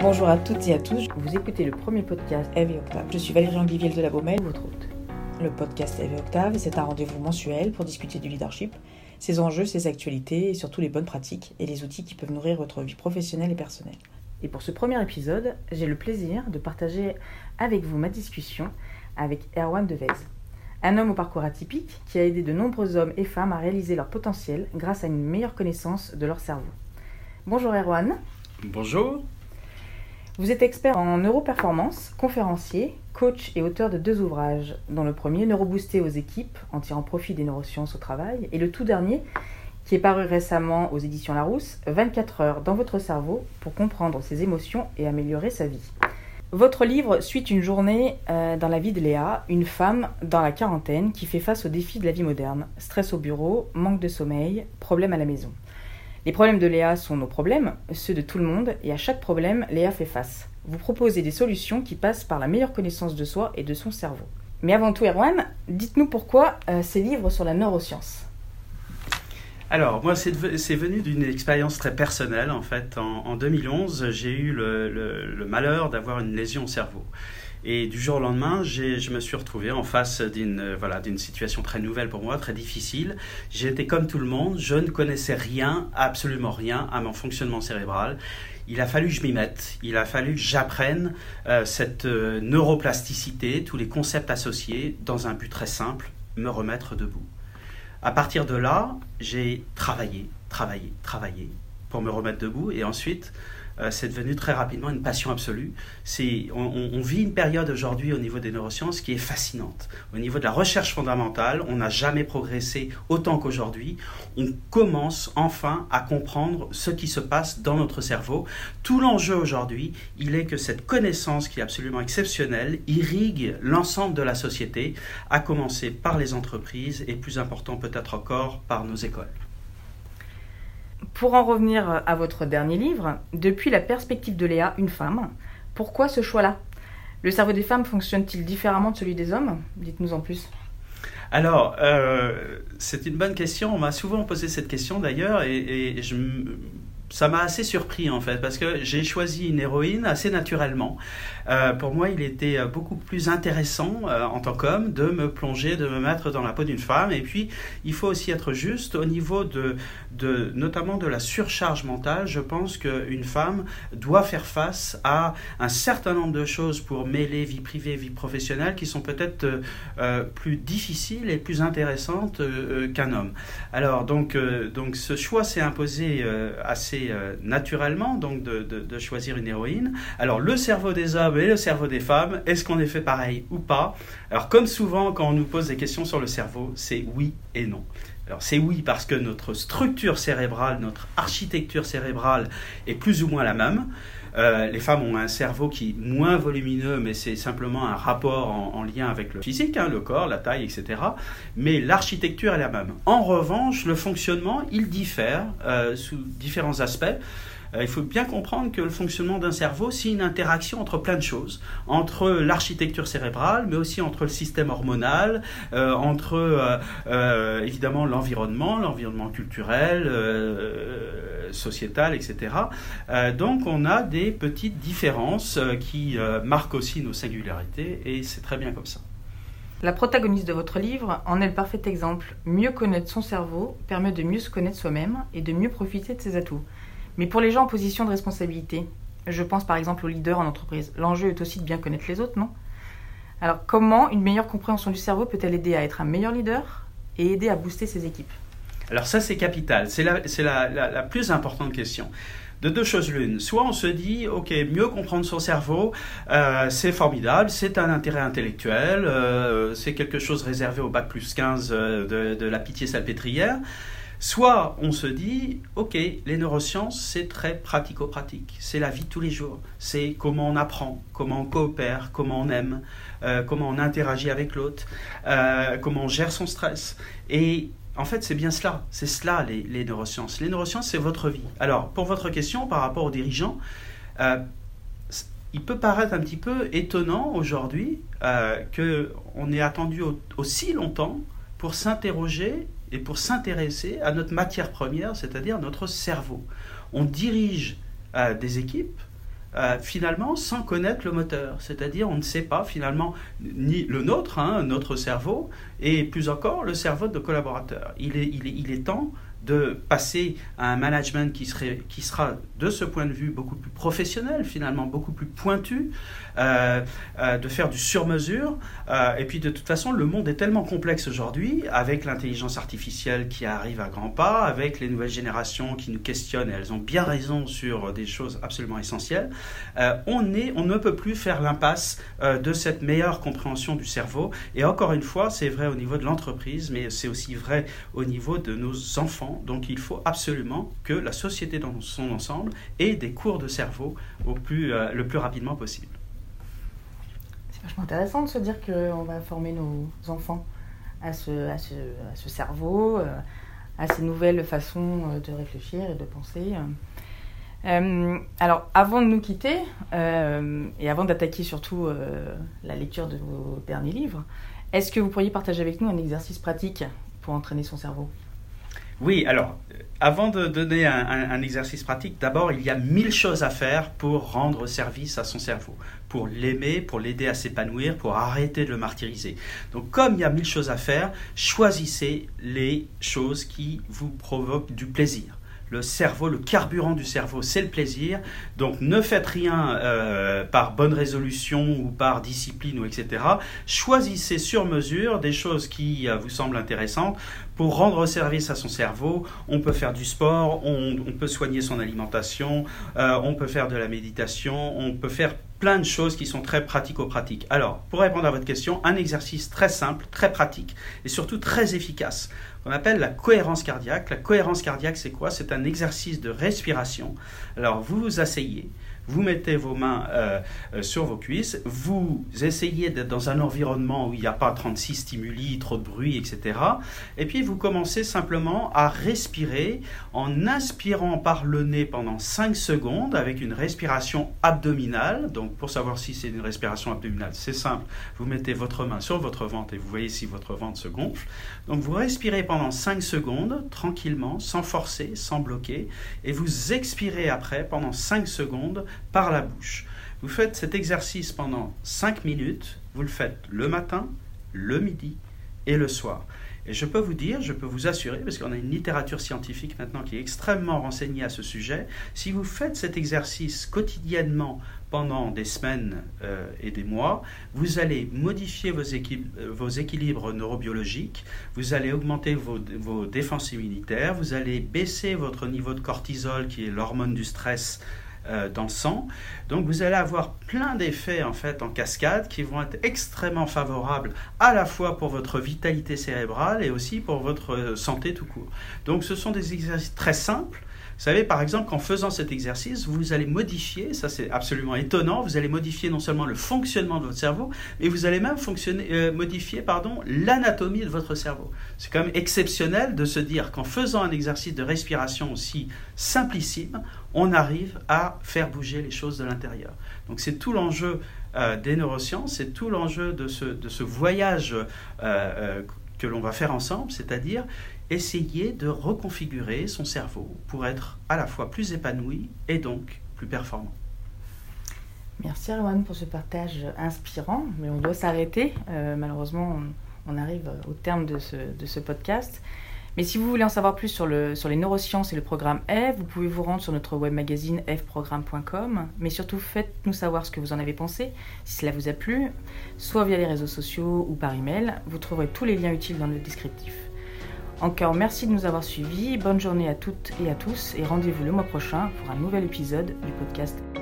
Bonjour à toutes et à tous, vous écoutez le premier podcast Eve et Octave. Je suis Valérie Anguiviel de la Baumelle, votre hôte. Le podcast Eve et Octave, c'est un rendez-vous mensuel pour discuter du leadership, ses enjeux, ses actualités et surtout les bonnes pratiques et les outils qui peuvent nourrir votre vie professionnelle et personnelle. Et pour ce premier épisode, j'ai le plaisir de partager avec vous ma discussion avec Erwan Devez. Un homme au parcours atypique qui a aidé de nombreux hommes et femmes à réaliser leur potentiel grâce à une meilleure connaissance de leur cerveau. Bonjour Erwan. Bonjour. Vous êtes expert en neuroperformance, conférencier, coach et auteur de deux ouvrages, dont le premier Neurobooster aux équipes en tirant profit des neurosciences au travail, et le tout dernier, qui est paru récemment aux éditions Larousse, 24 heures dans votre cerveau pour comprendre ses émotions et améliorer sa vie. Votre livre suit une journée euh, dans la vie de Léa, une femme dans la quarantaine qui fait face aux défis de la vie moderne. Stress au bureau, manque de sommeil, problèmes à la maison. Les problèmes de Léa sont nos problèmes, ceux de tout le monde, et à chaque problème, Léa fait face. Vous proposez des solutions qui passent par la meilleure connaissance de soi et de son cerveau. Mais avant tout, Erwan, dites-nous pourquoi euh, ces livres sur la neuroscience alors, moi, c'est venu d'une expérience très personnelle. En fait, en, 2011, j'ai eu le malheur d'avoir une lésion au cerveau. Et du jour au lendemain, je me suis retrouvé en face d'une euh, voilà, situation très nouvelle pour moi, très difficile. J'étais comme tout le monde, je ne connaissais rien, absolument rien à mon fonctionnement cérébral. Il a fallu que je m'y mette, il a fallu que j'apprenne euh, cette euh, neuroplasticité, tous les concepts associés, dans un but très simple, me remettre debout. À partir de là, j'ai travaillé, travaillé, travaillé pour me remettre debout et ensuite euh, c'est devenu très rapidement une passion absolue. C'est, on, vit une période aujourd'hui au niveau des neurosciences qui est fascinante. Au niveau de la recherche fondamentale, on n'a jamais progressé autant qu'aujourd'hui. On commence enfin à comprendre ce qui se passe dans notre cerveau. Tout l'enjeu aujourd'hui, il est que cette connaissance qui est absolument exceptionnelle irrigue l'ensemble de la société, à commencer par les entreprises et plus important peut-être encore par nos écoles. Pour en revenir à votre dernier livre, Depuis la perspective de Léa, une femme, pourquoi ce choix-là? Le cerveau des femmes fonctionne-t-il différemment de celui des hommes? Dites-nous en plus. Alors, euh, c'est une bonne question. On m'a souvent posé cette question d'ailleurs, et, ça m'a assez surpris en fait, parce que j'ai choisi une héroïne assez naturellement. Euh, pour moi, il était euh, beaucoup plus intéressant euh, en tant qu'homme de me plonger, de me mettre dans la peau d'une femme. Et puis, il faut aussi être juste au niveau de, de notamment de la surcharge mentale. Je pense qu'une femme doit faire face à un certain nombre de choses pour mêler vie privée vie professionnelle qui sont peut-être plus difficiles et plus intéressantes qu'un homme. Alors, donc, donc ce choix s'est imposé assez naturellement donc de, choisir une héroïne. Alors le cerveau des hommes et le cerveau des femmes, est-ce qu'on est fait pareil ou pas? Alors comme souvent quand on nous pose des questions sur le cerveau, c'est oui et non. Alors c'est oui parce que notre structure cérébrale, notre architecture cérébrale est plus ou moins la même. Euh, les femmes ont un cerveau qui est moins volumineux, mais c'est simplement un rapport en, lien avec le physique, hein, le corps, la taille, etc. Mais l'architecture est la même. En revanche, le fonctionnement, il diffère euh, sous différents aspects. Euh, il faut bien comprendre que le fonctionnement d'un cerveau, c'est une interaction entre plein de choses, entre l'architecture cérébrale, mais aussi entre le système hormonal, euh, entre euh, évidemment l'environnement, l'environnement culturel, sociétal, etc. donc on a des petites différences qui marquent aussi nos singularités, et c'est très bien comme ça. La protagoniste de votre livre en est le parfait exemple. Mieux connaître son cerveau permet de mieux se connaître soi-même et de mieux profiter de ses atouts. Mais pour les gens en position de responsabilité, je pense par exemple aux leaders en entreprise, l'enjeu est aussi de bien connaître les autres, non? Alors comment une meilleure compréhension du cerveau peut-elle aider à être un meilleur leader et aider à booster ses équipes? Alors ça c'est capital, c'est la, plus importante question de deux choses l'une. Soit on se dit, ok, mieux comprendre son cerveau, euh, c'est formidable, c'est un intérêt intellectuel, euh, c'est quelque chose réservé au bac plus 15 euh, de, la pitié salpêtrière. Soit on se dit, ok, les neurosciences, c'est très pratico-pratique, c'est la vie de tous les jours, c'est comment on apprend, comment on coopère, comment on aime, comment on interagit avec l'autre, comment on gère son stress. Et en fait, c'est bien cela, c'est cela les, neurosciences. Les neurosciences, c'est votre vie. Alors, pour votre question par rapport aux dirigeants, euh, il peut paraître un petit peu étonnant aujourd'hui qu'on ait attendu aussi longtemps pour s'interroger et pour s'intéresser à notre matière première, c'est-à-dire notre cerveau. On dirige euh, des équipes euh, finalement sans connaître le moteur. C'est-à-dire on ne sait pas finalement ni le nôtre, hein, notre cerveau, et plus encore le cerveau de collaborateurs. Il est, il est, il est temps de passer à un management qui, serait, qui sera de ce point de vue beaucoup plus professionnel finalement, beaucoup plus pointu, euh, euh, de faire du sur-mesure. Euh, et puis de toute façon, le monde est tellement complexe aujourd'hui, avec l'intelligence artificielle qui arrive à grands pas, avec les nouvelles générations qui nous questionnent, et elles ont bien raison sur des choses absolument essentielles, on, est, on ne peut plus faire l'impasse de cette meilleure compréhension du cerveau. Et encore une fois, c'est vrai au niveau de l'entreprise, mais c'est aussi vrai au niveau de nos enfants. Donc il faut absolument que la société dans son ensemble ait des cours de cerveau au plus, le plus rapidement possible. Vachement intéressant de se dire qu'on va former nos enfants à ce, cerveau, euh, à ces nouvelles façons euh, de réfléchir et de penser. Euh, alors, avant de nous quitter, et avant d'attaquer surtout la lecture de vos derniers livres, est-ce que vous pourriez partager avec nous un exercice pratique pour entraîner son cerveau? Oui, alors, avant de donner un, exercice pratique, d'abord, il y a mille choses à faire pour rendre service à son cerveau, pour l'aimer, pour l'aider à s'épanouir, pour arrêter de le martyriser. Donc, comme il y a mille choses à faire, choisissez les choses qui vous provoquent du plaisir le cerveau, le carburant du cerveau, c'est le plaisir. Donc ne faites rien euh, par bonne résolution ou par discipline ou etc. Choisissez sur mesure des choses qui euh, vous semblent intéressantes pour rendre service à son cerveau. On peut faire du sport, on, peut soigner son alimentation, euh, on peut faire de la méditation, on peut faire plein de choses qui sont très pratico-pratiques. Alors, pour répondre à votre question, un exercice très simple, très pratique et surtout très efficace qu'on appelle la cohérence cardiaque. La cohérence cardiaque, c'est quoi? C'est un exercice de respiration. Alors, vous vous asseyez, vous mettez vos mains euh, euh, sur vos cuisses, vous essayez d'être dans un environnement où il n'y a pas 36 stimuli, trop de bruit, etc. Et puis vous commencez simplement à respirer en inspirant par le nez pendant 5 secondes avec une respiration abdominale. Donc pour savoir si c'est une respiration abdominale, c'est simple. Vous mettez votre main sur votre ventre et vous voyez si votre ventre se gonfle. Donc vous respirez pendant 5 secondes tranquillement, sans forcer, sans bloquer, et vous expirez après pendant 5 secondes par la bouche. Vous faites cet exercice pendant 5 minutes, vous le faites le matin, le midi et le soir. Et je peux vous dire, je peux vous assurer, parce qu'on a une littérature scientifique maintenant qui est extrêmement renseignée à ce sujet, si vous faites cet exercice quotidiennement pendant des semaines euh, et des mois, vous allez modifier vos, euh, équilibres neurobiologiques, vous allez augmenter vos défenses immunitaires, vous allez baisser votre niveau de cortisol, qui est l'hormone du stress, euh, dans le sang. Donc vous allez avoir plein d'effets en fait en cascade qui vont être extrêmement favorables à la fois pour votre vitalité cérébrale et aussi pour votre euh, santé tout court. Donc ce sont des exercices très simples. Vous savez, par exemple, qu'en faisant cet exercice, vous allez modifier, ça c'est absolument étonnant, vous allez modifier non seulement le fonctionnement de votre cerveau, mais vous allez même fonctionner, euh, modifier pardon, l'anatomie de votre cerveau. C'est quand même exceptionnel de se dire qu'en faisant un exercice de respiration aussi simplissime, on arrive à faire bouger les choses de l'intérieur. Donc c'est tout l'enjeu euh, des neurosciences, c'est tout l'enjeu de ce, de ce voyage euh, l'on va faire ensemble, c'est-à-dire essayer de reconfigurer son cerveau pour être à la fois plus épanoui et donc plus performant. Merci Erwan pour ce partage inspirant, mais on doit s'arrêter. malheureusement, on, arrive au terme de ce podcast. Mais si vous voulez en savoir plus sur, le, sur les neurosciences et le programme F, vous pouvez vous rendre sur notre web magazine fprogramme.com. Mais surtout, faites-nous savoir ce que vous en avez pensé, si cela vous a plu, soit via les réseaux sociaux ou par email. Vous trouverez tous les liens utiles dans le descriptif. Encore merci de nous avoir suivis, bonne journée à toutes et à tous et rendez-vous le mois prochain pour un nouvel épisode du podcast